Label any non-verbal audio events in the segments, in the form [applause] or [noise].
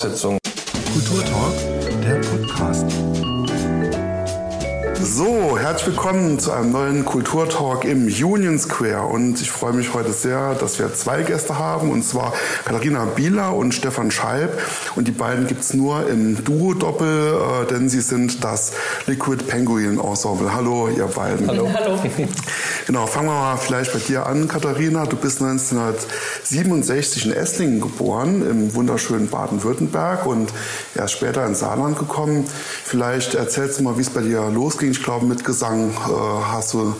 Sitzung. Kulturtalk, der Podcast. So, herzlich willkommen zu einem neuen Kulturtalk im Union Square. Und ich freue mich heute sehr, dass wir zwei Gäste haben, und zwar Katharina Bieler und Stefan Schalb. Und die beiden gibt es nur im Duo-Doppel, äh, denn sie sind das Liquid Penguin Ensemble. Hallo, ihr beiden. Hallo. Hallo. Genau, fangen wir mal vielleicht bei dir an, Katharina. Du bist 1967 in Esslingen geboren, im wunderschönen Baden-Württemberg und erst später ins Saarland gekommen. Vielleicht erzählst du mal, wie es bei dir losging ich glaube, mit Gesang äh, hast du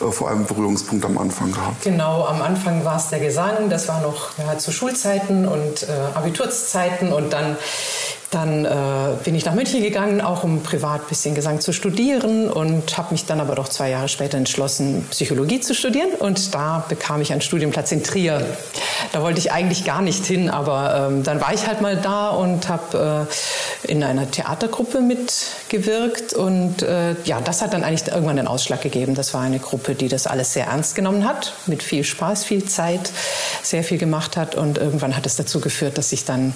äh, vor allem Berührungspunkt am Anfang gehabt. Genau, am Anfang war es der Gesang. Das war noch ja, zu Schulzeiten und äh, Abiturszeiten und dann dann äh, bin ich nach München gegangen, auch um privat ein bisschen Gesang zu studieren und habe mich dann aber doch zwei Jahre später entschlossen, Psychologie zu studieren. Und da bekam ich einen Studienplatz in Trier. Da wollte ich eigentlich gar nicht hin, aber ähm, dann war ich halt mal da und habe äh, in einer Theatergruppe mitgewirkt. Und äh, ja, das hat dann eigentlich irgendwann den Ausschlag gegeben. Das war eine Gruppe, die das alles sehr ernst genommen hat, mit viel Spaß, viel Zeit, sehr viel gemacht hat. Und irgendwann hat es dazu geführt, dass ich dann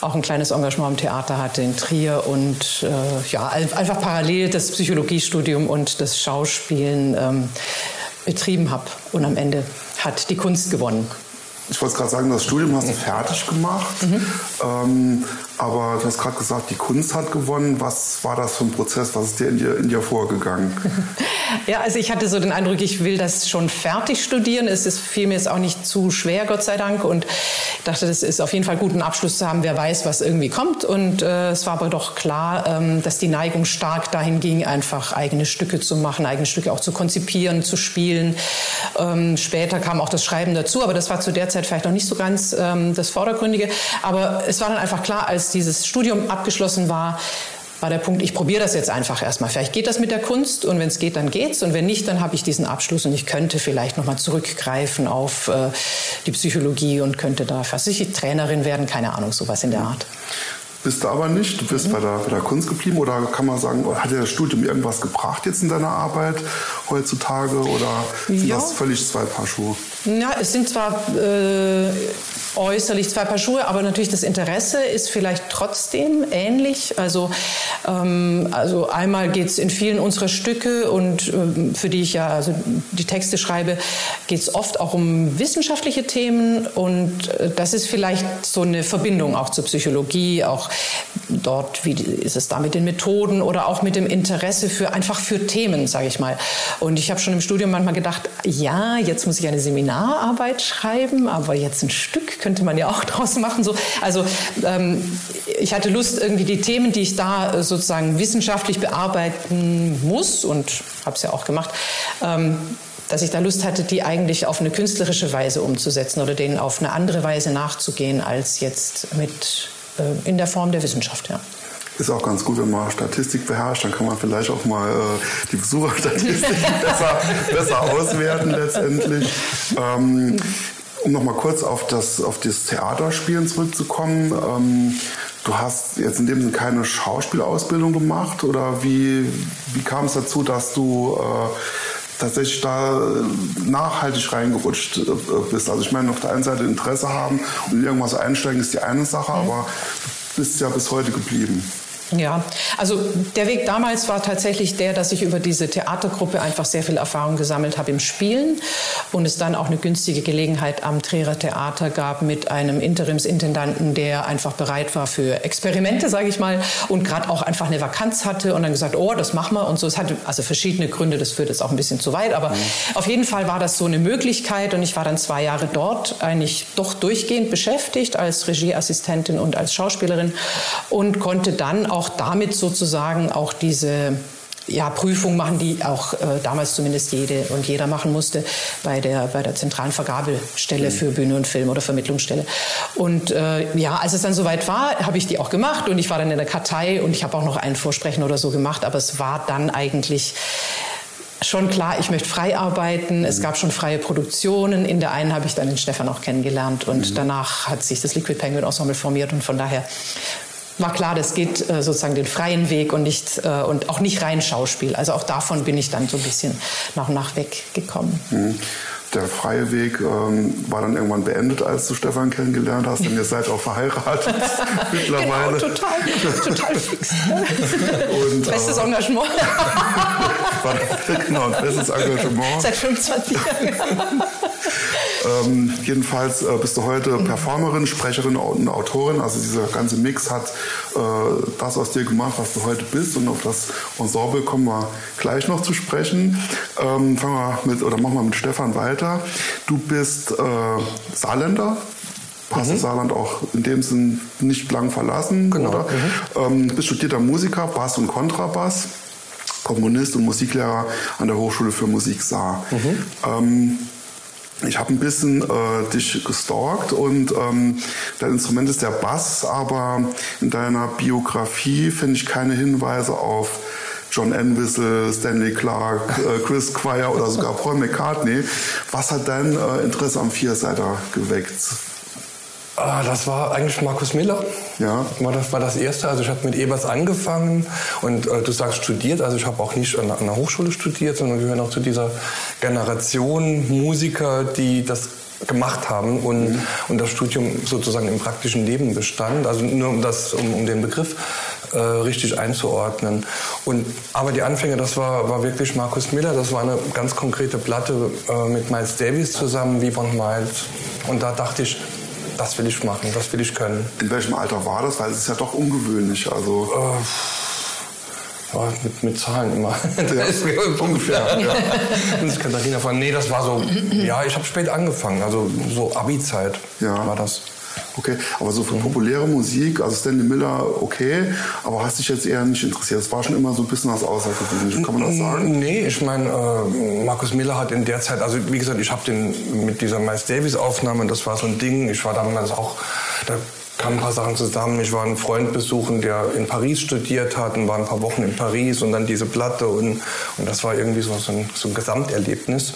auch ein kleines Engagement am Theater hatte in Trier und äh, ja, einfach parallel das Psychologiestudium und das Schauspielen ähm, betrieben habe. Und am Ende hat die Kunst gewonnen. Ich wollte gerade sagen, das Studium hast du fertig gemacht. Mhm. Ähm, aber du hast gerade gesagt, die Kunst hat gewonnen. Was war das für ein Prozess? Was ist dir in dir, in dir vorgegangen? [laughs] Ja, also ich hatte so den Eindruck, ich will das schon fertig studieren. Es ist, fiel mir jetzt auch nicht zu schwer, Gott sei Dank. Und dachte, das ist auf jeden Fall gut, einen Abschluss zu haben. Wer weiß, was irgendwie kommt. Und äh, es war aber doch klar, ähm, dass die Neigung stark dahin ging, einfach eigene Stücke zu machen, eigene Stücke auch zu konzipieren, zu spielen. Ähm, später kam auch das Schreiben dazu, aber das war zu der Zeit vielleicht noch nicht so ganz ähm, das Vordergründige. Aber es war dann einfach klar, als dieses Studium abgeschlossen war, war der Punkt, ich probiere das jetzt einfach erstmal. Vielleicht geht das mit der Kunst und wenn es geht, dann geht's und wenn nicht, dann habe ich diesen Abschluss und ich könnte vielleicht nochmal zurückgreifen auf äh, die Psychologie und könnte da ich Trainerin werden, keine Ahnung, sowas in der Art. Bist du aber nicht, du bist mhm. bei, der, bei der Kunst geblieben oder kann man sagen, hat dir das Studium irgendwas gebracht jetzt in deiner Arbeit heutzutage oder sind ja. das völlig zwei Paar Schuhe? Ja, es sind zwar äh, äußerlich zwei Paar Schuhe, aber natürlich das Interesse ist vielleicht trotzdem ähnlich. Also, ähm, also einmal geht es in vielen unserer Stücke und ähm, für die ich ja also die Texte schreibe, geht es oft auch um wissenschaftliche Themen und äh, das ist vielleicht so eine Verbindung auch zur Psychologie, auch dort, wie ist es da mit den Methoden oder auch mit dem Interesse für einfach für Themen, sage ich mal. Und ich habe schon im Studium manchmal gedacht, ja, jetzt muss ich eine Seminararbeit schreiben, aber jetzt ein Stück könnte man ja auch [laughs] draus machen. So, also ähm, ich hatte Lust, irgendwie die Themen, die ich da sozusagen wissenschaftlich bearbeiten muss und habe es ja auch gemacht, ähm, dass ich da Lust hatte, die eigentlich auf eine künstlerische Weise umzusetzen oder denen auf eine andere Weise nachzugehen als jetzt mit äh, in der Form der Wissenschaft. Ja. Ist auch ganz gut, wenn man Statistik beherrscht, dann kann man vielleicht auch mal äh, die Besucherstatistik [laughs] besser, besser auswerten letztendlich. Ähm, um noch mal kurz auf das, auf das Theaterspielen zurückzukommen. Ähm, du hast jetzt in dem Sinne keine Schauspielausbildung gemacht oder wie, wie kam es dazu, dass du äh, tatsächlich da nachhaltig reingerutscht äh, bist? Also ich meine, auf der einen Seite Interesse haben und in irgendwas einsteigen ist die eine Sache, mhm. aber du bist ja bis heute geblieben. Ja, also der Weg damals war tatsächlich der, dass ich über diese Theatergruppe einfach sehr viel Erfahrung gesammelt habe im Spielen und es dann auch eine günstige Gelegenheit am Trierer Theater gab mit einem Interimsintendanten, der einfach bereit war für Experimente, sage ich mal, und gerade auch einfach eine Vakanz hatte und dann gesagt, oh, das machen wir und so. Es hatte also verschiedene Gründe, das führt jetzt auch ein bisschen zu weit, aber mhm. auf jeden Fall war das so eine Möglichkeit und ich war dann zwei Jahre dort eigentlich doch durchgehend beschäftigt als Regieassistentin und als Schauspielerin und konnte dann auch auch damit sozusagen auch diese ja, Prüfung machen, die auch äh, damals zumindest jede und jeder machen musste bei der, bei der zentralen Vergabestelle mhm. für Bühne und Film oder Vermittlungsstelle. Und äh, ja, als es dann soweit war, habe ich die auch gemacht und ich war dann in der Kartei und ich habe auch noch ein Vorsprechen oder so gemacht, aber es war dann eigentlich schon klar, ich möchte frei arbeiten. Es mhm. gab schon freie Produktionen. In der einen habe ich dann den Stefan auch kennengelernt und mhm. danach hat sich das Liquid Penguin Ensemble formiert und von daher war klar, das geht äh, sozusagen den freien Weg und nicht äh, und auch nicht rein Schauspiel. Also auch davon bin ich dann so ein bisschen nach und nach weggekommen. Mhm. Der freie Weg ähm, war dann irgendwann beendet, als du Stefan kennengelernt hast, denn ihr seid auch verheiratet [laughs] mittlerweile. Genau, total, total [laughs] fix. Und, Bestes äh, Engagement. [laughs] genau, bestes Engagement. Seit 25 Jahren. ähm, jedenfalls äh, bist du heute Performerin, Sprecherin und Autorin. Also dieser ganze Mix hat äh, das aus dir gemacht, was du heute bist. Und auf das Ensemble kommen wir gleich noch zu sprechen. Ähm, fangen wir mit, oder machen wir mit Stefan weiter. Du bist äh, Saarländer, hast mhm. Saarland auch in dem Sinn nicht lang verlassen. Genau. Oder? Mhm. Ähm, bist studierter Musiker, Bass und Kontrabass, Komponist und Musiklehrer an der Hochschule für Musik Saar. Mhm. Ähm, ich habe ein bisschen äh, dich gestalkt und ähm, dein Instrument ist der Bass, aber in deiner Biografie finde ich keine Hinweise auf John Entwistle, Stanley Clark, äh, Chris Squire oder sogar Paul McCartney. Was hat dein äh, Interesse am Vierseiter geweckt? Ah, das war eigentlich Markus Miller. Ja. War das war das erste. Also ich habe mit Ebers angefangen und äh, du sagst studiert. Also ich habe auch nicht an, der Hochschule studiert, sondern gehöre auch zu dieser Generation Musiker, die das gemacht haben und, mhm. und das Studium sozusagen im praktischen Leben bestand. Also nur um das, um, um den Begriff äh, richtig einzuordnen. Und, aber die Anfänge, das war, war wirklich Markus Miller. Das war eine ganz konkrete Platte äh, mit Miles Davis zusammen, wie von Miles. Und da dachte ich, das will ich machen, das will ich können. In welchem Alter war das? Weil es ist ja doch ungewöhnlich. Also äh, ja, mit, mit Zahlen immer. [laughs] Ja, ungefähr. Ja. Und Katharina von, nee, das war so, ja, ich habe spät angefangen, also so Abi-Zeit ja. war das. Okay, aber so für populäre Musik, also Stanley Miller, okay, aber hast dich jetzt eher nicht interessiert? Es war schon immer so ein bisschen was Außergewöhnliches, kann man das sagen? Nee, ich meine, äh, Markus Miller hat in der Zeit, also wie gesagt, ich habe den mit dieser Miles Davis Aufnahme, das war so ein Ding, ich war damals auch, da kamen ein paar Sachen zusammen. Ich war einen Freund besuchen, der in Paris studiert hat und war ein paar Wochen in Paris und dann diese Platte und, und das war irgendwie so, so, ein, so ein Gesamterlebnis.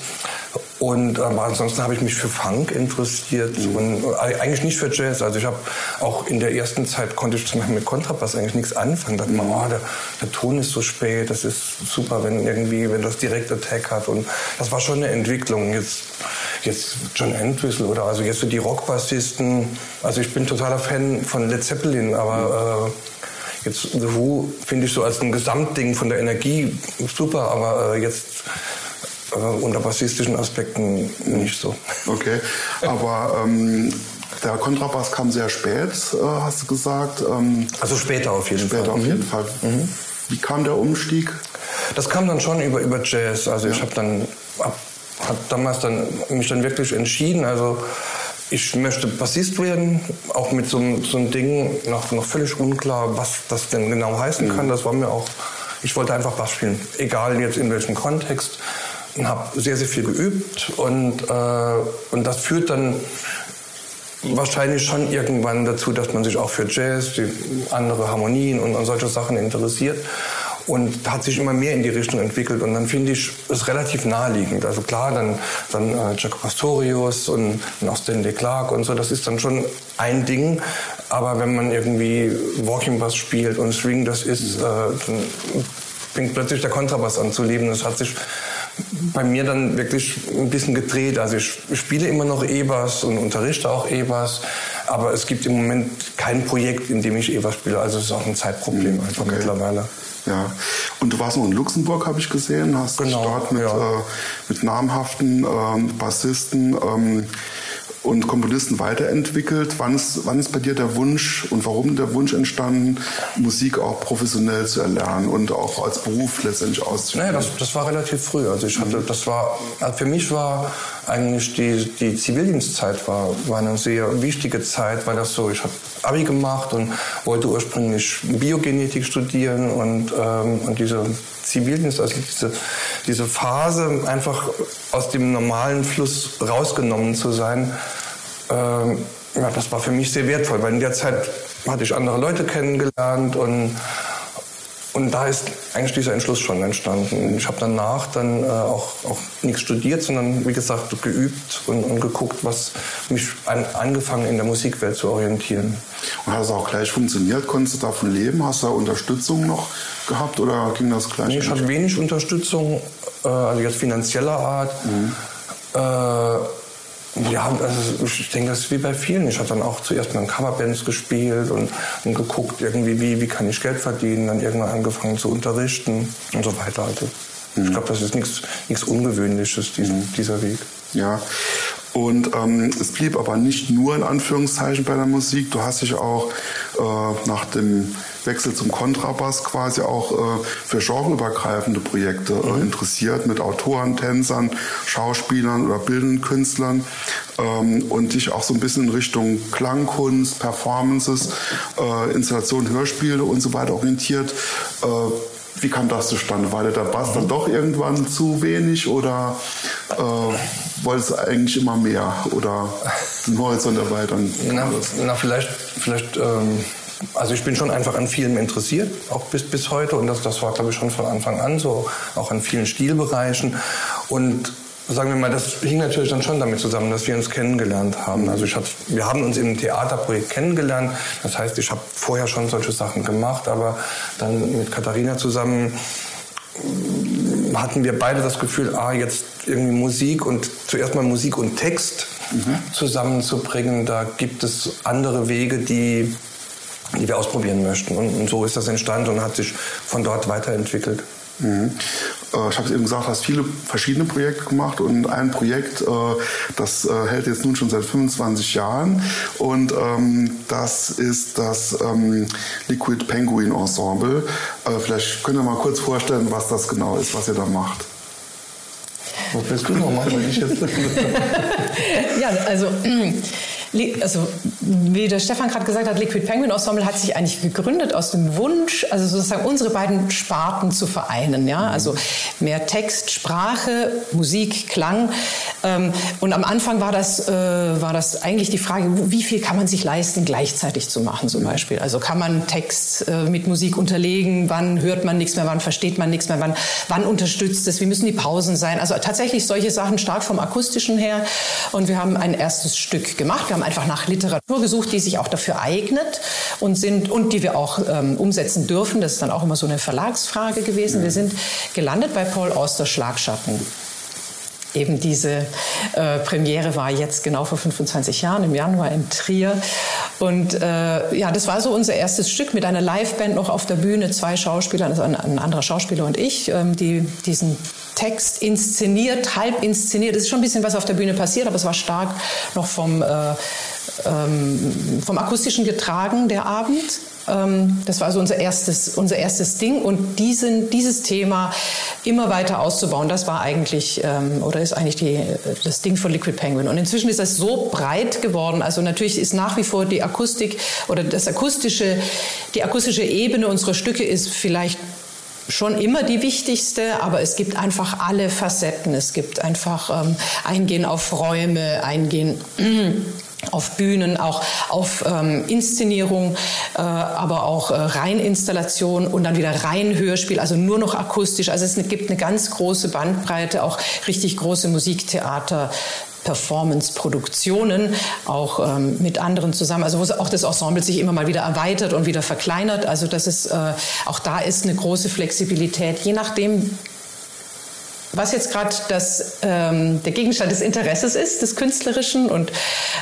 Und aber ansonsten habe ich mich für Funk interessiert mhm. und äh, eigentlich nicht für Jazz. Also ich habe auch in der ersten Zeit konnte ich zum Beispiel mit Kontrabass eigentlich nichts anfangen. Da dachte man, oh, der, der, Ton ist so spät, das ist super, wenn irgendwie, wenn das direkt Attack hat. Und das war schon eine Entwicklung. Jetzt, jetzt John Entwistle oder also jetzt so die Rockbassisten. Also ich bin totaler Fan von Led Zeppelin, aber äh, jetzt The Who finde ich so als ein Gesamtding von der Energie super, aber äh, jetzt äh, unter bassistischen Aspekten nicht so. Okay, aber ähm, der Kontrabass kam sehr spät, äh, hast du gesagt. Ähm, also später auf jeden später Fall. Später auf jeden mhm. Fall. Mhm. Wie kam der Umstieg? Das kam dann schon über, über Jazz. Also ja. ich habe dann hab, hab damals dann mich dann wirklich entschieden. Also ich möchte Bassist werden, auch mit so, so einem Ding noch, noch völlig unklar, was das denn genau heißen mhm. kann. Das war mir auch, ich wollte einfach Bass spielen, egal jetzt in welchem Kontext habe sehr, sehr viel geübt und, äh, und das führt dann wahrscheinlich schon irgendwann dazu, dass man sich auch für Jazz, andere Harmonien und, und solche Sachen interessiert und hat sich immer mehr in die Richtung entwickelt und dann finde ich es relativ naheliegend. Also klar, dann, dann äh, Jaco Pastorius und, und auch Stanley Clark und so, das ist dann schon ein Ding, aber wenn man irgendwie Walking Bass spielt und Swing, das ist, äh, dann fängt plötzlich der Kontrabass an zu leben. Das hat sich bei mir dann wirklich ein bisschen gedreht. Also ich spiele immer noch E-Bass und unterrichte auch E-Bass, aber es gibt im Moment kein Projekt, in dem ich E-Bass spiele. Also es ist auch ein Zeitproblem hm, einfach okay. mittlerweile. Ja, und du warst noch in Luxemburg, habe ich gesehen, hast genau, dort mit, ja. äh, mit namhaften äh, Bassisten ähm, und Komponisten weiterentwickelt. Wann ist, wann ist bei dir der Wunsch und warum der Wunsch entstanden, Musik auch professionell zu erlernen und auch als Beruf letztendlich auszuführen? Naja, das, das war relativ früh. Also ich hatte, das war, also für mich war eigentlich die, die Zivildienstzeit war, war eine sehr wichtige Zeit, weil das so, ich habe Abi gemacht und wollte ursprünglich Biogenetik studieren und, ähm, und diese Zivildienst, also diese, diese Phase einfach aus dem normalen Fluss rausgenommen zu sein, ähm, ja, das war für mich sehr wertvoll, weil in der Zeit hatte ich andere Leute kennengelernt und und da ist eigentlich dieser Entschluss schon entstanden. Ich habe danach dann äh, auch, auch nichts studiert, sondern wie gesagt geübt und, und geguckt, was mich an, angefangen in der Musikwelt zu orientieren. Und hat es auch gleich funktioniert? Konntest du davon leben? Hast du da Unterstützung noch gehabt oder ging das gleich? Nee, ich hatte wenig Unterstützung, äh, also jetzt finanzieller Art. Mhm. Äh, ja, also ich denke, das ist wie bei vielen. Ich habe dann auch zuerst mal in Coverbands gespielt und, und geguckt, irgendwie, wie, wie kann ich Geld verdienen, dann irgendwann angefangen zu unterrichten und so weiter. Also mhm. ich glaube, das ist nichts Ungewöhnliches, diesen, mhm. dieser Weg. Ja, und ähm, es blieb aber nicht nur in Anführungszeichen bei der Musik. Du hast dich auch äh, nach dem Wechsel zum Kontrabass quasi auch äh, für genreübergreifende Projekte äh, mhm. interessiert mit Autoren, Tänzern, Schauspielern oder bildenden Künstlern ähm, und dich auch so ein bisschen in Richtung Klangkunst, Performances, äh, Installationen, Hörspiele und so weiter orientiert. Äh, wie kam das zustande? War der Bass dann doch irgendwann zu wenig oder äh, wolltest du eigentlich immer mehr oder [laughs] den Horizont erweitern? Na, na vielleicht, vielleicht ähm, also ich bin schon einfach an vielem interessiert, auch bis, bis heute und das, das war glaube ich schon von Anfang an so, auch an vielen Stilbereichen und sagen wir mal, das hing natürlich dann schon damit zusammen, dass wir uns kennengelernt haben. Also ich hab, wir haben uns im Theaterprojekt kennengelernt. Das heißt, ich habe vorher schon solche Sachen gemacht, aber dann mit Katharina zusammen hatten wir beide das Gefühl, ah, jetzt irgendwie Musik und zuerst mal Musik und Text mhm. zusammenzubringen. Da gibt es andere Wege, die, die wir ausprobieren möchten. Und, und so ist das entstanden und hat sich von dort weiterentwickelt. Mhm. Äh, ich habe es eben gesagt, du hast viele verschiedene Projekte gemacht und ein Projekt, äh, das äh, hält jetzt nun schon seit 25 Jahren und ähm, das ist das ähm, Liquid Penguin Ensemble. Vielleicht könnt ihr mal kurz vorstellen, was das genau ist, was ihr da macht. Was willst du noch machen, wenn ich jetzt... [laughs] ja, also also wie der Stefan gerade gesagt hat, Liquid Penguin Ensemble hat sich eigentlich gegründet aus dem Wunsch, also sozusagen unsere beiden Sparten zu vereinen. Ja? Also mehr Text, Sprache, Musik, Klang. Ähm, und am Anfang war das, äh, war das eigentlich die Frage, wie viel kann man sich leisten, gleichzeitig zu machen zum Beispiel. Also kann man Text äh, mit Musik unterlegen, wann hört man nichts mehr, wann versteht man nichts mehr, wann, wann unterstützt es, wie müssen die Pausen sein. Also tatsächlich solche Sachen stark vom akustischen her. Und wir haben ein erstes Stück gemacht. Wir haben einfach nach Literatur gesucht, die sich auch dafür eignet und sind und die wir auch ähm, umsetzen dürfen. Das ist dann auch immer so eine Verlagsfrage gewesen. Wir sind gelandet bei Paul Auster Schlagschatten. Eben diese äh, Premiere war jetzt genau vor 25 Jahren im Januar in Trier. Und äh, ja, das war so unser erstes Stück mit einer Liveband noch auf der Bühne, zwei Schauspieler, also ein, ein anderer Schauspieler und ich, ähm, die diesen Text inszeniert, halb inszeniert. Es ist schon ein bisschen was auf der Bühne passiert, aber es war stark noch vom, äh, ähm, vom akustischen getragen, der Abend. Ähm, das war also unser erstes, unser erstes Ding. Und diesen, dieses Thema immer weiter auszubauen, das war eigentlich ähm, oder ist eigentlich die, das Ding von Liquid Penguin. Und inzwischen ist das so breit geworden. Also natürlich ist nach wie vor die Akustik oder das akustische, die akustische Ebene unserer Stücke ist vielleicht schon immer die wichtigste, aber es gibt einfach alle Facetten. Es gibt einfach ähm, Eingehen auf Räume, Eingehen auf Bühnen, auch auf ähm, Inszenierung, äh, aber auch äh, Reininstallation und dann wieder rein Hörspiel, also nur noch akustisch. Also es gibt eine ganz große Bandbreite, auch richtig große Musiktheater. Performance-Produktionen, auch ähm, mit anderen zusammen, also wo auch das Ensemble sich immer mal wieder erweitert und wieder verkleinert. Also das ist, äh, auch da ist eine große Flexibilität, je nachdem, was jetzt gerade ähm, der Gegenstand des Interesses ist, des Künstlerischen und äh,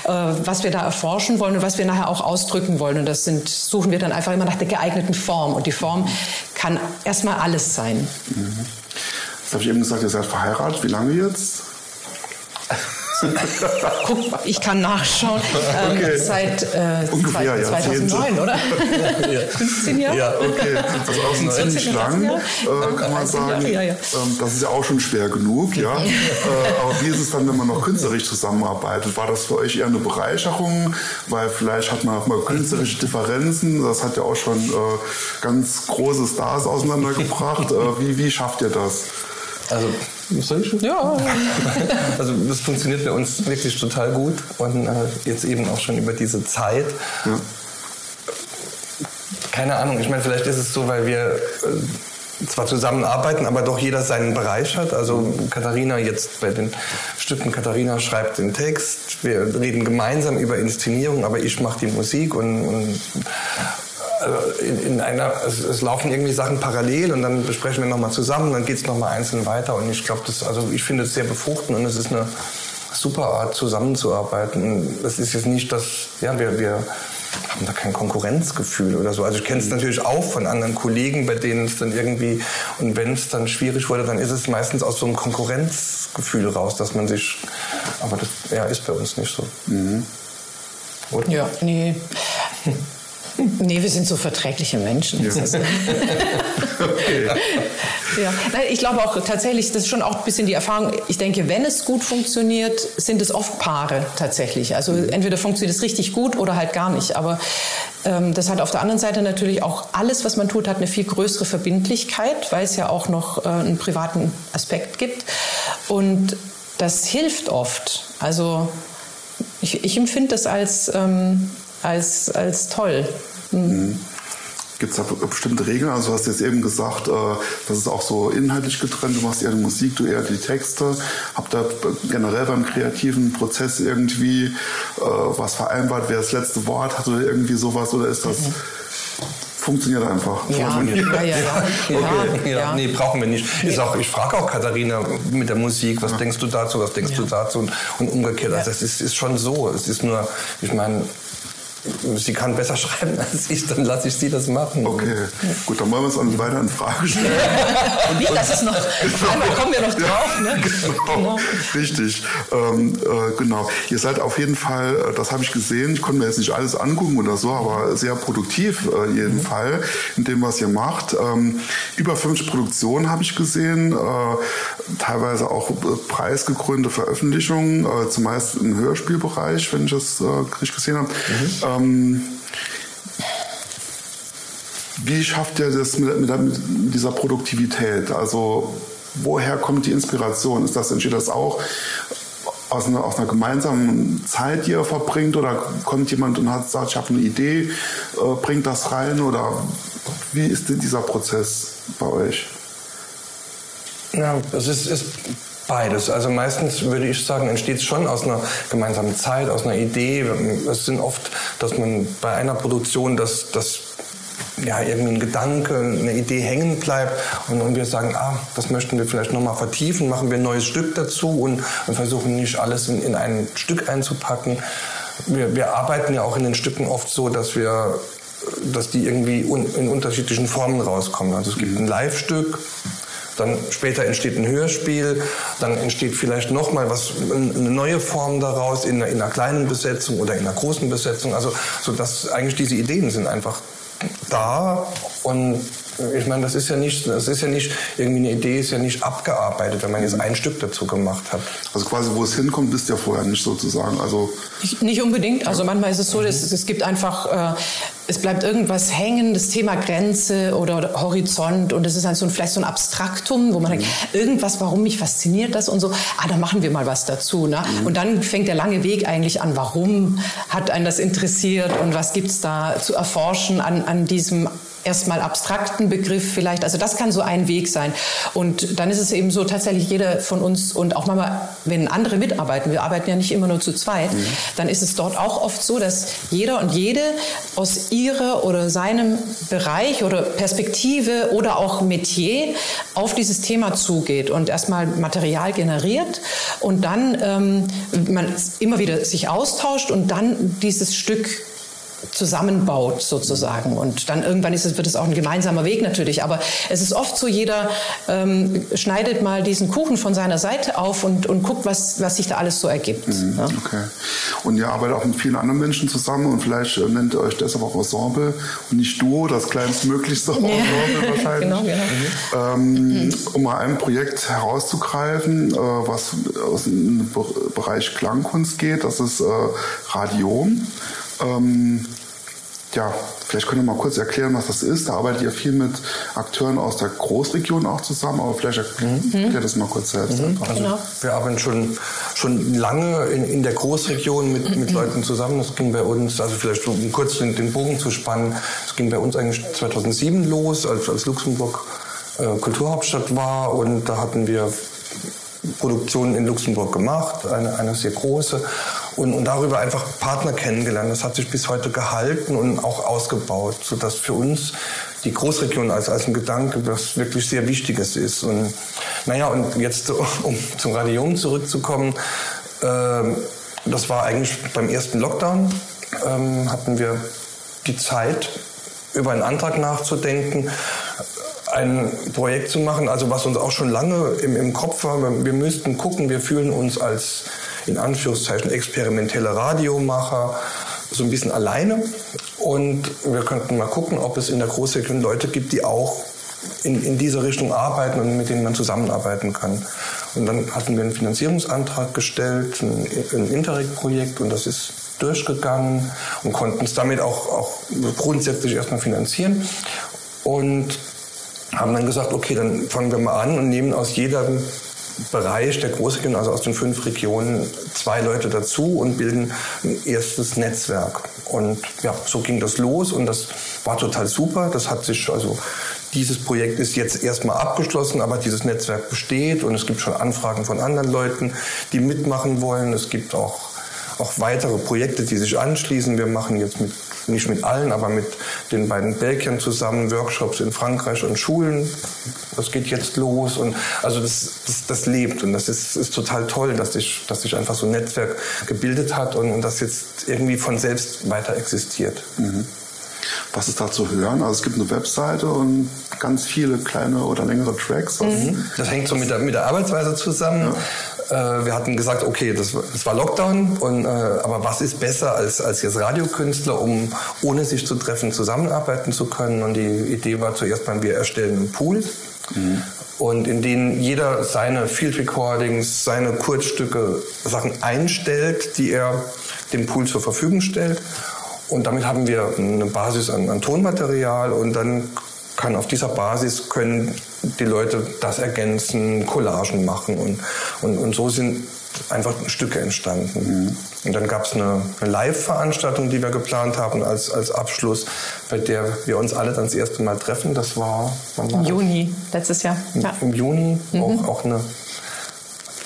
was wir da erforschen wollen und was wir nachher auch ausdrücken wollen. Und das sind, suchen wir dann einfach immer nach der geeigneten Form. Und die Form kann erstmal alles sein. Mhm. Jetzt habe ich eben gesagt, ihr seid verheiratet. Wie lange jetzt? [laughs] Guck, ich kann nachschauen. Ähm, okay. Seit äh, Ungefähr, 2009, oder? [laughs] ja. 15 Jahre? Ja, okay. Das ist auch schon ziemlich lang, äh, kann man sagen. Ja, ja. Ähm, das ist ja auch schon schwer genug, ja. äh, aber wie ist es dann, wenn man noch künstlerisch zusammenarbeitet? War das für euch eher eine Bereicherung? Weil vielleicht hat man auch mal künstlerische Differenzen. Das hat ja auch schon äh, ganz große Stars auseinandergebracht. Äh, wie, wie schafft ihr das? Also, soll ich schon? Ja. [laughs] Also, das funktioniert bei uns wirklich total gut und äh, jetzt eben auch schon über diese Zeit. Ja. Keine Ahnung, ich meine, vielleicht ist es so, weil wir äh, zwar zusammenarbeiten, aber doch jeder seinen Bereich hat. Also Katharina jetzt bei den Stücken, Katharina schreibt den Text, wir reden gemeinsam über Inszenierung, aber ich mache die Musik und, und also in, in, einer, es, es, laufen irgendwie Sachen parallel und dann besprechen wir nochmal zusammen, dann geht es nochmal einzeln weiter und ich glaube, das, also ich finde es sehr befruchtend und es ist eine, super Art zusammenzuarbeiten. Das ist jetzt nicht das, ja, wir, wir haben da kein Konkurrenzgefühl oder so. Also ich kenne es natürlich auch von anderen Kollegen, bei denen es dann irgendwie, und wenn es dann schwierig wurde, dann ist es meistens aus so einem Konkurrenzgefühl raus, dass man sich, aber das ja, ist bei uns nicht so. Mhm. Oder? Ja, nee. [laughs] Nee, wir sind so verträgliche Menschen. Ja. [laughs] okay. ja. Ich glaube auch tatsächlich, das ist schon auch ein bisschen die Erfahrung. Ich denke, wenn es gut funktioniert, sind es oft Paare tatsächlich. Also entweder funktioniert es richtig gut oder halt gar nicht. Aber ähm, das hat auf der anderen Seite natürlich auch alles, was man tut, hat eine viel größere Verbindlichkeit, weil es ja auch noch äh, einen privaten Aspekt gibt. Und das hilft oft. Also ich, ich empfinde das als, ähm, als, als toll. Mhm. Gibt es da bestimmte Regeln? Also du hast jetzt eben gesagt, äh, das ist auch so inhaltlich getrennt. Du machst eher die Musik, du eher die Texte. Habt ihr generell beim kreativen Prozess irgendwie äh, was vereinbart, wer das letzte Wort hat oder irgendwie sowas? Oder ist das... Mhm funktioniert einfach. Ja, ja, ja. ja. [laughs] Okay. ja, Nee, brauchen wir nicht. Ist auch, ich frage auch Katharina mit der Musik, was denkst du dazu, was denkst du dazu und, und umgekehrt. Also es ist, ist schon so. Es ist nur, ich meine, sie kann besser [laughs] schreiben als ich, dann lasse ich sie das machen. Okay, gut, dann wollen wir es auch nicht weiter in Frage stellen. Und nicht, das ist noch, auf einmal kommen wir noch drauf. Ne? Genau, genau. richtig. Ähm, äh, genau. Ihr seid auf jeden Fall, äh, das habe ich gesehen, ich konnte mir jetzt nicht alles angucken oder so, aber sehr produktiv äh, jeden mhm. Fall in dem, was ihr macht. Ähm, über 50 Produktionen habe ich gesehen, äh, teilweise auch äh, preisgekrönte Veröffentlichungen, äh, zumeist im Hörspielbereich, wenn ich das richtig gesehen habe. Mhm ähm, wie schafft ihr das mit, mit, mit, dieser Produktivität? Also woher kommt die Inspiration? Ist das, entsteht das auch aus einer, aus einer gemeinsamen Zeit, die ihr verbringt? Oder kommt jemand und hat gesagt, ich habe eine Idee, äh, bringt das rein? Oder wie ist denn dieser Prozess bei euch? Ja, es ist, ist Beides. Also meistens würde ich sagen, entsteht es schon aus einer gemeinsamen Zeit, aus einer Idee. Es sind oft, dass man bei einer Produktion das, das ja, irgendwie ein Gedanke, eine Idee hängen bleibt und, und wir sagen, ah, das möchten wir vielleicht nochmal vertiefen, machen wir ein neues Stück dazu und, und versuchen nicht alles in, in ein Stück einzupacken. Wir, wir arbeiten ja auch in den Stücken oft so, dass wir dass die irgendwie un, in unterschiedlichen Formen rauskommen. Also es gibt ein Live-Stück, dann später entsteht ein Hörspiel, dann entsteht vielleicht nochmal was, eine neue Form daraus in einer, in einer, kleinen Besetzung oder in einer großen Besetzung. Also, so dass eigentlich diese Ideen sind einfach da und ich meine, das ist ja nicht, das ist ja nicht, irgendwie eine Idee ist ja nicht abgearbeitet, wenn man jetzt ein Stück dazu gemacht hat. Also quasi, wo es hinkommt, wisst ihr vorher nicht sozusagen. Also nicht unbedingt. Also manchmal ist es so, dass es gibt einfach, äh, es bleibt irgendwas hängen, das Thema Grenze oder Horizont und es ist dann so ein, vielleicht so ein Abstraktum, wo man mhm. denkt, irgendwas, warum mich fasziniert das und so, ah, da machen wir mal was dazu. Ne? Mhm. Und dann fängt der lange Weg eigentlich an, warum hat einen das interessiert und was gibt es da zu erforschen an, an diesem erstmal abstrakten Begriff vielleicht. Also das kann so ein Weg sein. Und dann ist es eben so, tatsächlich jeder von uns und auch manchmal, wenn andere mitarbeiten, wir arbeiten ja nicht immer nur zu zweit, mhm. dann ist es dort auch oft so, dass jeder und jede aus ihrer oder seinem Bereich oder Perspektive oder auch Metier auf dieses Thema zugeht und erstmal Material generiert und dann ähm, man immer wieder sich austauscht und dann dieses Stück zusammenbaut sozusagen. Und dann irgendwann ist es, wird es auch ein gemeinsamer Weg natürlich. Aber es ist oft so, jeder ähm, schneidet mal diesen Kuchen von seiner Seite auf und, und guckt, was, was sich da alles so ergibt. Mhm, ja. Okay. Und ihr arbeitet auch mit vielen anderen Menschen zusammen und vielleicht äh, nennt ihr euch deshalb auch Ensemble und nicht Duo, das kleinstmöglichste [laughs] Ensemble ja. wahrscheinlich. genau, genau. Ähm, mhm. Um mal ein Projekt herauszugreifen, äh, was aus dem Bereich Klangkunst geht, das ist äh, Radiom. Ähm, ja, vielleicht könnt ihr mal kurz erklären, was das ist. Da arbeitet ihr viel mit Akteuren aus der Großregion auch zusammen, aber vielleicht erklärt mhm. ihr das mal kurz selbst. Mhm. Also genau. Wir arbeiten schon, schon lange in, in der Großregion mit, mit mhm. Leuten zusammen. Das ging bei uns, also vielleicht um kurz den, den Bogen zu spannen, es ging bei uns eigentlich 2007 los, als, als Luxemburg äh, Kulturhauptstadt war und da hatten wir Produktionen in Luxemburg gemacht, eine, eine sehr große und, und darüber einfach Partner kennengelernt. Das hat sich bis heute gehalten und auch ausgebaut, sodass für uns die Großregion als, als ein Gedanke was wirklich sehr Wichtiges ist. Und naja, und jetzt um zum Radium zurückzukommen, Ähm, das war eigentlich beim ersten Lockdown, ähm, hatten wir die Zeit, über einen Antrag nachzudenken, ein Projekt zu machen, also was uns auch schon lange im, im Kopf war. Wir müssten gucken, wir fühlen uns als in Anführungszeichen experimentelle Radiomacher so ein bisschen alleine und wir könnten mal gucken, ob es in der Großregion Leute gibt, die auch in, in diese Richtung arbeiten und mit denen man zusammenarbeiten kann. Und dann hatten wir einen Finanzierungsantrag gestellt, ein, ein Interreg-Projekt und das ist durchgegangen und konnten es damit auch, auch grundsätzlich erstmal finanzieren. Und haben dann gesagt, okay, dann fangen wir mal an und nehmen aus jedem Bereich der Großregion, also aus den fünf Regionen, zwei Leute dazu und bilden ein erstes Netzwerk. Und ja, so ging das los und das war total super. Das hat sich also dieses Projekt ist jetzt erstmal abgeschlossen, aber dieses Netzwerk besteht und es gibt schon Anfragen von anderen Leuten, die mitmachen wollen. Es gibt auch, auch weitere Projekte, die sich anschließen. Wir machen jetzt mit nicht mit allen, aber mit den beiden Belgiern zusammen Workshops in Frankreich und Schulen. Das geht jetzt los und also das, das, das lebt und das ist, ist total toll, dass sich, dass sich einfach so ein Netzwerk gebildet hat und, und das jetzt irgendwie von selbst weiter existiert. Mhm. Was ist da zu hören? Also es gibt eine Webseite und ganz viele kleine oder längere Tracks. Mhm. Das hängt so mit der, mit der Arbeitsweise zusammen. Ja. Äh, wir hatten gesagt, okay, das, das war Lockdown, und, äh, aber was ist besser als, als jetzt Radiokünstler, um ohne sich zu treffen zusammenarbeiten zu können? Und die Idee war zuerst mal, wir erstellen einen Pool. Mhm. Und in denen jeder seine Field Recordings, seine Kurzstücke, Sachen einstellt, die er dem Pool zur Verfügung stellt. Und damit haben wir eine Basis an, an Tonmaterial und dann kann auf dieser Basis können die Leute das ergänzen, Collagen machen und, und, und so sind einfach Stücke entstanden. Mhm. Und dann gab es eine, eine Live-Veranstaltung, die wir geplant haben als, als Abschluss, bei der wir uns alle dann das erste Mal treffen. Das war, Im Juni letztes Jahr. Ja. Im Juni mhm. auch, auch eine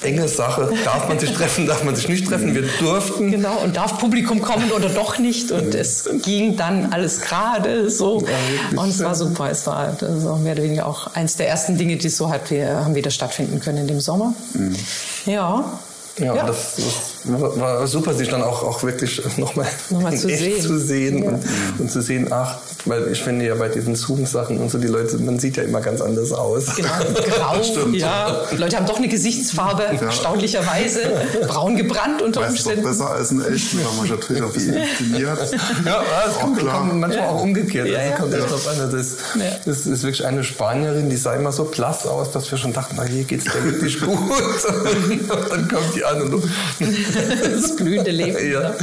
enge Sache. Darf man sich treffen, darf man sich nicht treffen? Wir durften. Genau, und darf Publikum kommen oder doch nicht? Und es ging dann alles gerade so. Ja, und es war super. Es war also mehr oder weniger auch eins der ersten Dinge, die so hat, wir haben wieder stattfinden können in dem Sommer. Mhm. Ja. Ja, ja. Das, das, war super, sich dann auch, auch wirklich [laughs] nochmal noch zu, sehen. zu sehen ja. und, und, zu sehen, ach, weil ich finde ja bei diesen Zoom-Sachen und so, die Leute, man sieht ja immer ganz anders aus. Genau, grau, [laughs] ja. Die Leute haben doch eine Gesichtsfarbe, ja. erstaunlicherweise, braun gebrannt unter weißt Umständen. Doch besser als ein echten, weil man natürlich auch wie inszeniert. Ja, es kommt, kommt, manchmal auch umgekehrt. Ja, also kommt ja. drauf an. Das, das ist wirklich eine Spanierin, die sah immer so blass aus, dass wir schon dachten, na, hier geht's dir wirklich gut. [laughs] und dann kommt die an und [laughs] das blühende Leben. Ja.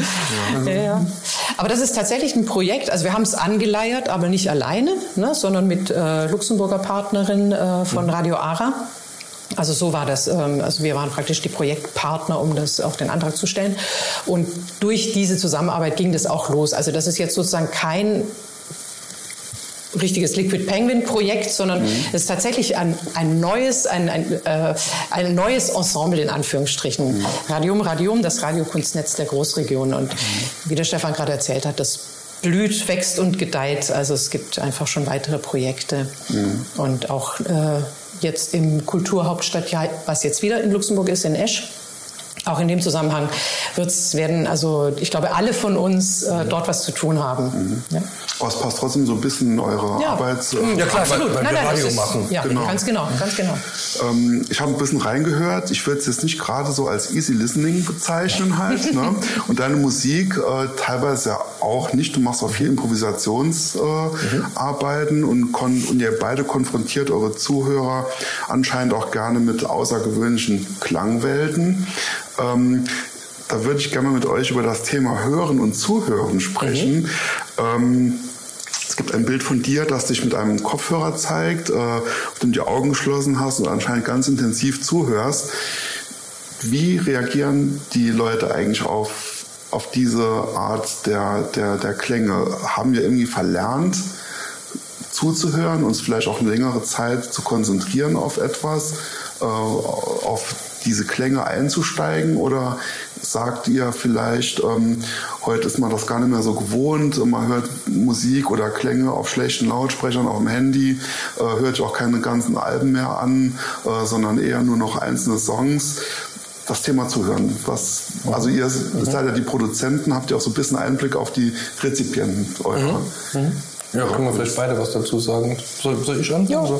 Ja. Ja, aber das ist tatsächlich ein Projekt. Also wir haben es angeleiert, aber nicht alleine, ne, sondern mit äh, Luxemburger Partnerin äh, von Radio Ara. Also so war das. Ähm, also wir waren praktisch die Projektpartner, um das auf den Antrag zu stellen. Und durch diese Zusammenarbeit ging das auch los. Also das ist jetzt sozusagen kein richtiges Liquid Penguin Projekt, sondern mhm. es ist tatsächlich ein, ein neues, ein, ein, äh, ein neues Ensemble in Anführungsstrichen. Mhm. Radium Radium, das Radiokunstnetz der Großregion. Und mhm. wie der Stefan gerade erzählt hat, das blüht, wächst und gedeiht. Also es gibt einfach schon weitere Projekte. Mhm. Und auch äh, jetzt im Kulturhauptstadt, was jetzt wieder in Luxemburg ist, in Esch auch in dem Zusammenhang wird's werden, also ich glaube, alle von uns äh, dort was zu tun haben. Mhm. Ja. Aber es passt trotzdem so ein bisschen in eure ja. Arbeit. Äh, ja klar, Absolut. weil, weil nein, wir nein, Radio ist, machen. Ja, genau. ganz genau, ganz genau. Ähm, ich habe ein bisschen reingehört. Ich würde es jetzt nicht gerade so als Easy Listening bezeichnen halt. ne? [laughs] Und deine Musik äh, teilweise ja auch nicht. Du machst auch viel Improvisationsarbeiten äh, mhm. und, und ihr beide konfrontiert eure Zuhörer anscheinend auch gerne mit außergewöhnlichen Klangwelten. Ähm, da würde ich gerne mit euch über das Thema Hören und Zuhören sprechen. Mhm. Ähm, es gibt ein Bild von dir, das dich mit einem Kopfhörer zeigt, äh, auf dem du die Augen geschlossen hast und anscheinend ganz intensiv zuhörst. Wie reagieren die Leute eigentlich auf, auf diese Art der, der, der Klänge? Haben wir irgendwie verlernt, zuzuhören, uns vielleicht auch eine längere Zeit zu konzentrieren auf etwas, äh, auf diese Klänge einzusteigen oder sagt ihr vielleicht, ähm, heute ist man das gar nicht mehr so gewohnt, man hört Musik oder Klänge auf schlechten Lautsprechern auf dem Handy, äh, hört auch keine ganzen Alben mehr an, äh, sondern eher nur noch einzelne Songs. das Thema Zuhören. Was, also ihr mhm. seid ja die Produzenten, habt ihr auch so ein bisschen Einblick auf die Rezipienten eurer. Mhm. Mhm. Ja, können wir vielleicht beide was dazu sagen. Soll, soll ich anfangen? Ja.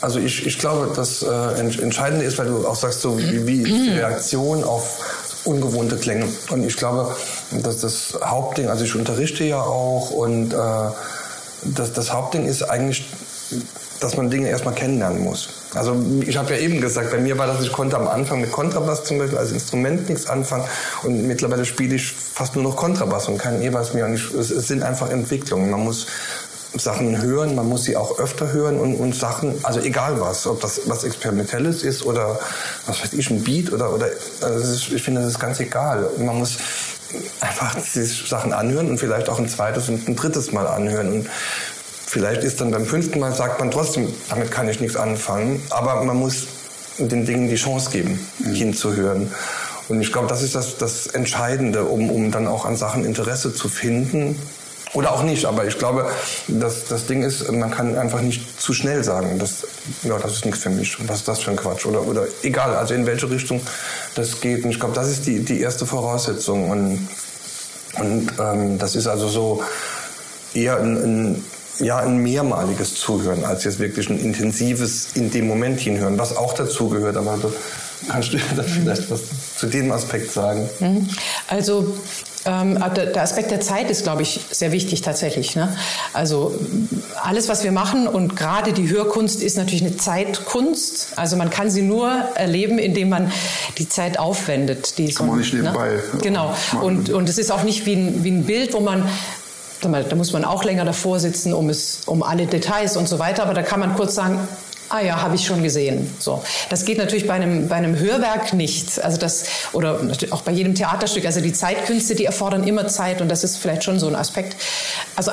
Also, ich, ich glaube, das äh, Entscheidende ist, weil du auch sagst, so wie, wie ist die Reaktion auf ungewohnte Klänge. Und ich glaube, dass das Hauptding, also ich unterrichte ja auch und äh, das, das Hauptding ist eigentlich, dass man Dinge erstmal kennenlernen muss. Also ich habe ja eben gesagt, bei mir war das, ich konnte am Anfang mit Kontrabass zum Beispiel als Instrument nichts anfangen und mittlerweile spiele ich fast nur noch Kontrabass und keinen E-Bass mehr. Und ich, es, es sind einfach Entwicklungen. Man muss Sachen hören, man muss sie auch öfter hören und, und Sachen, also egal was, ob das was Experimentelles ist oder was weiß ich, ein Beat oder, oder also ist, ich finde, das ist ganz egal. Man muss einfach diese Sachen anhören und vielleicht auch ein zweites und ein drittes Mal anhören. Und vielleicht ist dann beim fünften Mal, sagt man trotzdem, damit kann ich nichts anfangen, aber man muss den Dingen die Chance geben, mhm. hinzuhören. Und ich glaube, das ist das, das Entscheidende, um, um dann auch an Sachen Interesse zu finden oder auch nicht, aber ich glaube, das, das Ding ist, man kann einfach nicht zu schnell sagen, das, ja, das ist nichts für mich, was ist das für ein Quatsch oder, oder egal, also in welche Richtung das geht. Und ich glaube, das ist die, die erste Voraussetzung und, und ähm, das ist also so eher ein, ein ja, ein mehrmaliges Zuhören, als jetzt wirklich ein intensives in dem Moment hinhören, was auch dazu gehört. Aber du kannst du [laughs] vielleicht was zu dem Aspekt sagen? Mhm. Also ähm, der Aspekt der Zeit ist, glaube ich, sehr wichtig tatsächlich. Ne? Also alles, was wir machen und gerade die Hörkunst ist natürlich eine Zeitkunst. Also man kann sie nur erleben, indem man die Zeit aufwendet. Die kann man nicht nebenbei. Ne? Genau. Und, und es ist auch nicht wie ein, wie ein Bild, wo man da muss man auch länger davor sitzen, um, es, um alle Details und so weiter. Aber da kann man kurz sagen, Ah ja, habe ich schon gesehen. So, das geht natürlich bei einem, bei einem Hörwerk nicht. Also das oder auch bei jedem Theaterstück. Also die Zeitkünste, die erfordern immer Zeit und das ist vielleicht schon so ein Aspekt. Also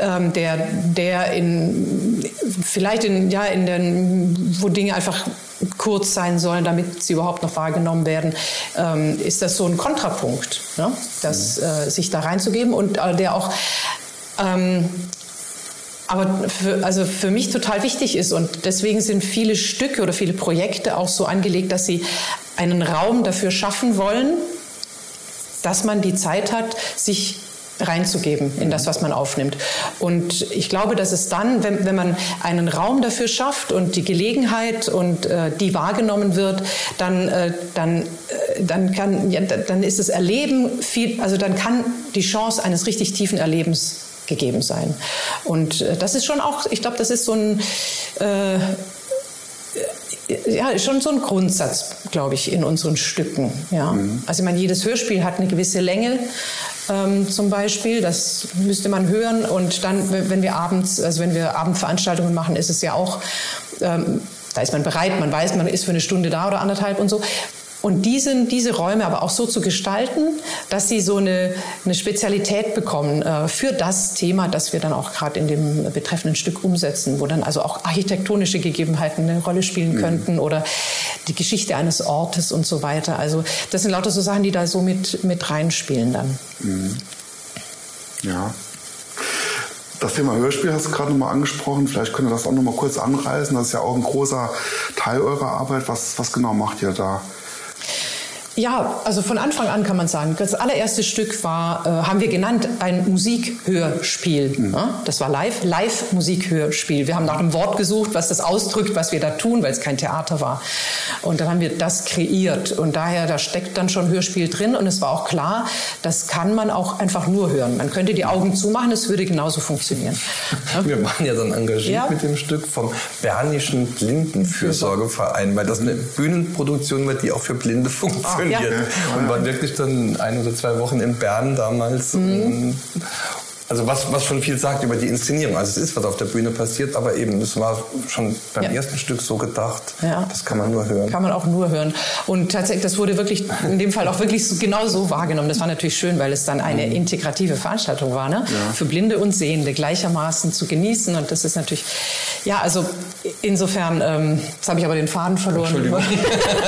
ähm, der, der in vielleicht in ja in den, wo Dinge einfach kurz sein sollen, damit sie überhaupt noch wahrgenommen werden, ähm, ist das so ein Kontrapunkt, ne? das äh, sich da reinzugeben und äh, der auch ähm, aber für, also für mich total wichtig ist. Und deswegen sind viele Stücke oder viele Projekte auch so angelegt, dass sie einen Raum dafür schaffen wollen, dass man die Zeit hat, sich reinzugeben in das, was man aufnimmt. Und ich glaube, dass es dann, wenn, wenn man einen Raum dafür schafft und die Gelegenheit und äh, die wahrgenommen wird, dann, äh, dann, äh, dann, kann, ja, dann ist das Erleben viel, also dann kann die Chance eines richtig tiefen Erlebens gegeben sein. Und äh, das ist schon auch, ich glaube, das ist so ein, äh, ja, schon so ein Grundsatz, glaube ich, in unseren Stücken. Ja. Mhm. Also ich meine, jedes Hörspiel hat eine gewisse Länge. Ähm, zum Beispiel, das müsste man hören und dann, wenn wir abends, also wenn wir Abendveranstaltungen machen, ist es ja auch, ähm, da ist man bereit, man weiß, man ist für eine Stunde da oder anderthalb und so. Und diese, diese Räume aber auch so zu gestalten, dass sie so eine, eine Spezialität bekommen äh, für das Thema, das wir dann auch gerade in dem betreffenden Stück umsetzen, wo dann also auch architektonische Gegebenheiten eine Rolle spielen mhm. könnten oder die Geschichte eines Ortes und so weiter. Also das sind lauter so Sachen, die da so mit, mit reinspielen dann. Mhm. Ja, das Thema Hörspiel hast du gerade nochmal angesprochen. Vielleicht könnt ihr das auch nochmal kurz anreißen. Das ist ja auch ein großer Teil eurer Arbeit. Was, was genau macht ihr da? Ja, also von Anfang an kann man sagen, das allererste Stück war, äh, haben wir genannt, ein Musikhörspiel. Mhm. Ja, das war live, Live-Musikhörspiel. Wir haben nach einem Wort gesucht, was das ausdrückt, was wir da tun, weil es kein Theater war. Und dann haben wir das kreiert. Und daher, da steckt dann schon Hörspiel drin. Und es war auch klar, das kann man auch einfach nur hören. Man könnte die Augen zumachen, es würde genauso funktionieren. Ja? [laughs] Wir waren ja dann engagiert ja. mit dem Stück vom Bernischen Blindenfürsorgeverein, weil das eine Bühnenproduktion war, die auch für Blinde funktioniert. Ah Ja. Und waren wirklich dann ein oder zwei Wochen in Bern damals. Mhm. Also was, was schon viel sagt über die Inszenierung. Also es ist was auf der Bühne passiert, aber eben, es war schon beim ja. ersten Stück so gedacht. Ja. Das kann man nur hören. Kann man auch nur hören. Und tatsächlich, das wurde wirklich in dem Fall auch wirklich so, genau so wahrgenommen. Das war natürlich schön, weil es dann eine mhm. integrative Veranstaltung war, ne? Ja. Für Blinde und Sehende gleichermaßen zu genießen. Und das ist natürlich, ja, also insofern, ähm, jetzt habe ich aber den Faden verloren. Entschuldigung.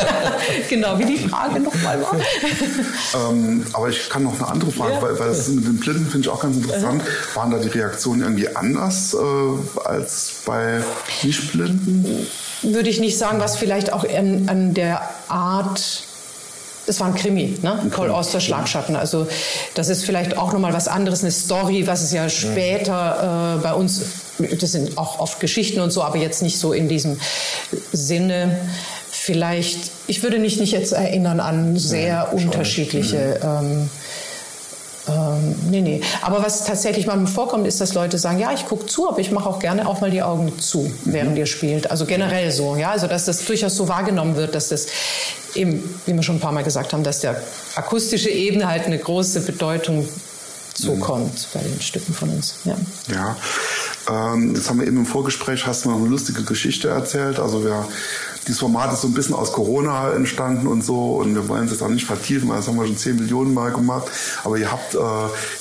[laughs] genau, wie die Frage nochmal war. [laughs] [laughs] ähm, aber ich kann noch eine andere Frage, weil, weil das mit den Blinden finde ich auch ganz interessant stand. Waren da die Reaktionen irgendwie anders äh, als bei Nichtblinden? Würde ich nicht sagen, was vielleicht auch an, an der Art es war ein Krimi, ne? Okay. Paul Auster Schlagschatten. Also das ist vielleicht auch nochmal was anderes, eine Story, was es ja später äh, bei uns, das sind auch oft Geschichten und so, aber jetzt nicht so in diesem Sinne. Vielleicht, ich würde mich nicht jetzt erinnern an sehr ja, unterschiedliche ähm, ähm, nee, nee. Aber was tatsächlich manchmal vorkommt, ist, dass Leute sagen, ja, ich gucke zu, aber ich mache auch gerne auch mal die Augen zu, während mhm. ihr spielt. Also generell so, ja. Also dass das durchaus so wahrgenommen wird, dass das eben, wie wir schon ein paar Mal gesagt haben, dass der akustische Ebene halt eine große Bedeutung zukommt mhm. bei den Stücken von uns. Ja. ja. Ähm, jetzt haben wir eben im Vorgespräch, hast du noch eine lustige Geschichte erzählt. Also wir dieses Format ist so ein bisschen aus Corona entstanden und so und wir wollen es jetzt auch nicht vertiefen, weil das haben wir schon 10 Millionen Mal gemacht. Aber ihr habt äh,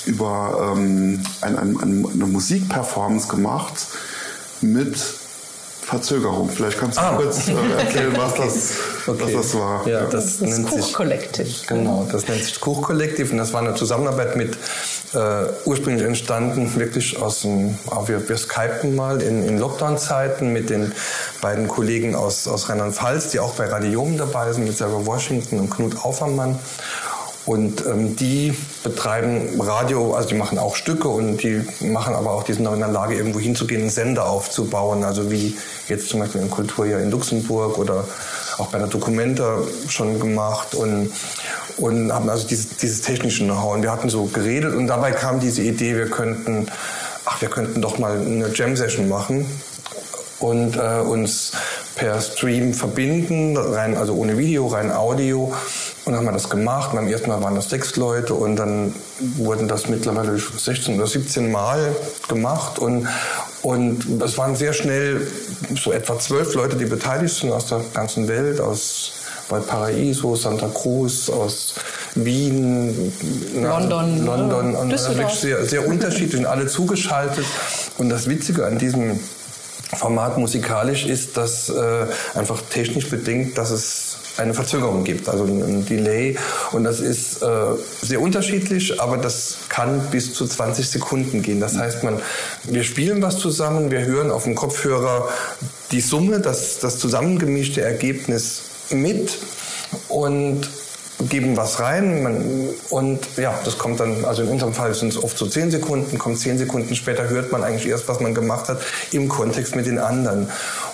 über ähm, ein, ein, eine Musikperformance gemacht mit Verzögerung. Vielleicht kannst du ah. kurz äh, [laughs] erzählen, was das, okay. was das war. Ja, das, das nennt sich Kochkollektiv. Genau, das nennt sich Kochkollektiv und das war eine Zusammenarbeit mit äh, ursprünglich entstanden wirklich aus dem, wir, wir skypen mal in, in Lockdown-Zeiten mit den beiden Kollegen aus, aus Rheinland-Pfalz, die auch bei Radiom dabei sind, mit Sarah Washington und Knut Aufermann. Und ähm, die betreiben Radio, also die machen auch Stücke und die machen aber auch, die sind auch in der Lage, irgendwo hinzugehen, einen Sender aufzubauen. Also wie jetzt zum Beispiel in Kulturjahr in Luxemburg oder auch bei der Documenta schon gemacht und, und haben also dieses, dieses technische Know-how. Und wir hatten so geredet und dabei kam diese Idee, wir könnten, ach, wir könnten doch mal eine Jam-Session machen und äh, uns per Stream verbinden, rein, also ohne Video, rein Audio und dann haben wir das gemacht. beim ersten Mal waren das sechs Leute und dann wurden das mittlerweile 16 oder 17 Mal gemacht. Und, und es waren sehr schnell so etwa zwölf Leute, die beteiligt sind aus der ganzen Welt, aus Valparaiso, Santa Cruz, aus Wien, London, London und sehr, sehr unterschiedlich und alle zugeschaltet. Und das Witzige an diesem Format musikalisch ist, dass äh, einfach technisch bedingt, dass es eine Verzögerung gibt, also ein Delay. Und das ist äh, sehr unterschiedlich, aber das kann bis zu 20 Sekunden gehen. Das heißt, man, wir spielen was zusammen, wir hören auf dem Kopfhörer die Summe, das, das zusammengemischte Ergebnis mit und geben was rein man, und ja, das kommt dann, also in unserem Fall sind es oft so zehn Sekunden, kommt zehn Sekunden später, hört man eigentlich erst, was man gemacht hat, im Kontext mit den anderen.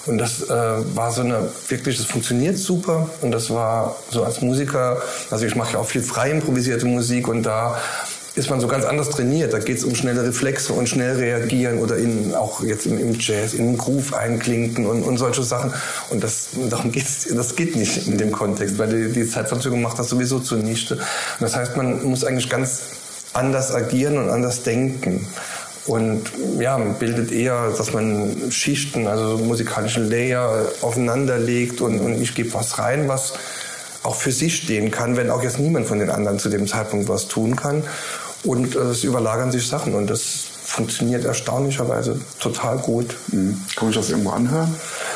Und das äh, war so eine, wirklich, das funktioniert super und das war so als Musiker, also ich mache ja auch viel frei improvisierte Musik und da ist man so ganz anders trainiert. Da geht es um schnelle Reflexe und schnell reagieren oder in, auch jetzt im, im Jazz, in den Groove einklinken und, und solche Sachen. Und das, darum geht's, das geht nicht in dem Kontext, weil die, die Zeitverzögerung macht das sowieso zunichte. Und das heißt, man muss eigentlich ganz anders agieren und anders denken. Und ja, bildet eher, dass man Schichten, also musikalische Layer aufeinander legt und, und ich gebe was rein, was auch für sich stehen kann, wenn auch jetzt niemand von den anderen zu dem Zeitpunkt was tun kann und äh, es überlagern sich Sachen und das funktioniert erstaunlicherweise total gut. Mhm. Kann ich das irgendwo anhören?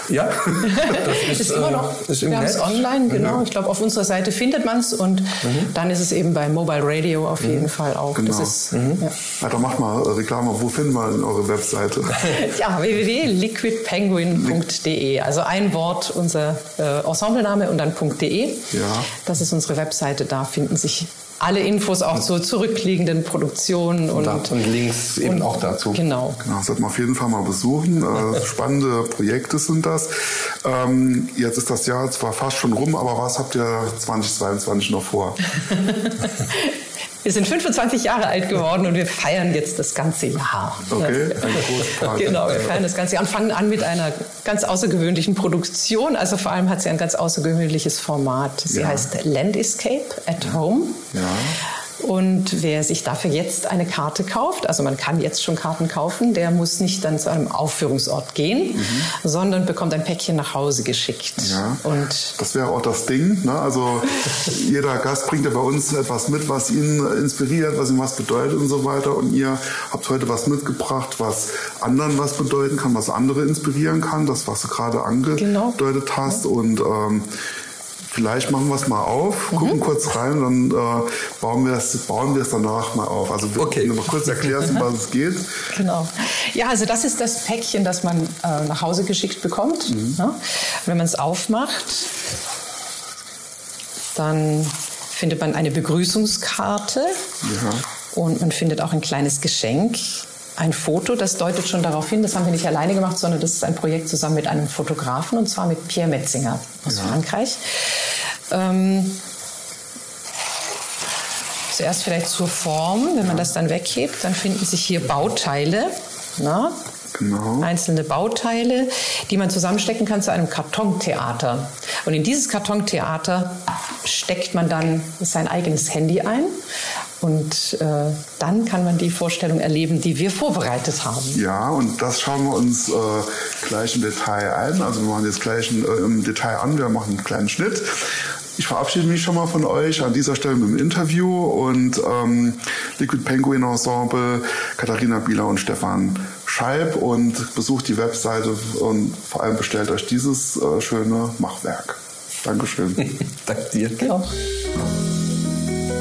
Ja, [laughs] das ist, ist immer noch. Äh, ist im wir haben es online, genau. Mhm. Ich glaube, auf unserer Seite findet man es und mhm. dann ist es eben bei Mobile Radio auf jeden mhm. Fall auch. Genau. Das ist, mhm. ja. ja. dann macht mal Reklame. Wo finden wir eure Webseite? [laughs] ja, www.liquidpenguin.de. Also ein Wort, unser äh, Ensemblename und dann .de. Ja. Das ist unsere Webseite. Da finden sich alle Infos auch zur zurückliegenden Produktionen und, und, und Links eben und, auch dazu. Genau. genau. Das sollte man auf jeden Fall mal besuchen. Äh, [laughs] spannende Projekte sind das. Ähm, jetzt ist das Jahr zwar fast schon rum, aber was habt ihr 2022 noch vor? [laughs] Wir sind 25 Jahre alt geworden und wir feiern jetzt das ganze Jahr. Okay, Genau, wir feiern das ganze Jahr und fangen an mit einer ganz außergewöhnlichen Produktion. Also vor allem hat sie ein ganz außergewöhnliches Format. Sie ja. heißt Land Escape at Home. Ja. Und wer sich dafür jetzt eine Karte kauft, also man kann jetzt schon Karten kaufen, der muss nicht dann zu einem Aufführungsort gehen, mhm. sondern bekommt ein Päckchen nach Hause geschickt. Ja, und das wäre auch das Ding. Ne? Also [laughs] jeder Gast bringt ja bei uns etwas mit, was ihn inspiriert, was ihm was bedeutet und so weiter. Und ihr habt heute was mitgebracht, was anderen was bedeuten kann, was andere inspirieren kann, das, was du gerade angedeutet genau. hast. Und ähm, vielleicht machen wir es mal auf, gucken mhm. kurz rein, dann äh, bauen wir es bauen wir es danach mal auf. Also okay. wenn du mal kurz erklärst, um was es geht. Genau. Ja, also das ist das Päckchen, das man äh, nach Hause geschickt bekommt. Mhm. Ja? Wenn man es aufmacht, dann findet man eine Begrüßungskarte ja. und man findet auch ein kleines Geschenk ein Foto, das deutet schon darauf hin, das haben wir nicht alleine gemacht, sondern das ist ein Projekt zusammen mit einem Fotografen und zwar mit Pierre Metzinger aus ja. Frankreich. Ähm, zuerst vielleicht zur Form, wenn man das dann weghebt, dann finden sich hier Bauteile. Na? Genau. Einzelne Bauteile, die man zusammenstecken kann zu einem Kartontheater. Und in dieses Kartontheater steckt man dann sein eigenes Handy ein und äh, dann kann man die Vorstellung erleben, die wir vorbereitet haben. Ja, und das schauen wir uns äh, gleich im Detail ein. Also wir machen jetzt gleich ein, äh, im Detail an, wir machen einen kleinen Schnitt. Ich verabschiede mich schon mal von euch an dieser Stelle mit dem Interview und ähm, Liquid Penguin Ensemble, Katharina Bieler und Stefan Scheib und besucht die Webseite und vor allem bestellt euch dieses äh, schöne Machwerk. Dankeschön. [laughs] Danke dir. Genau.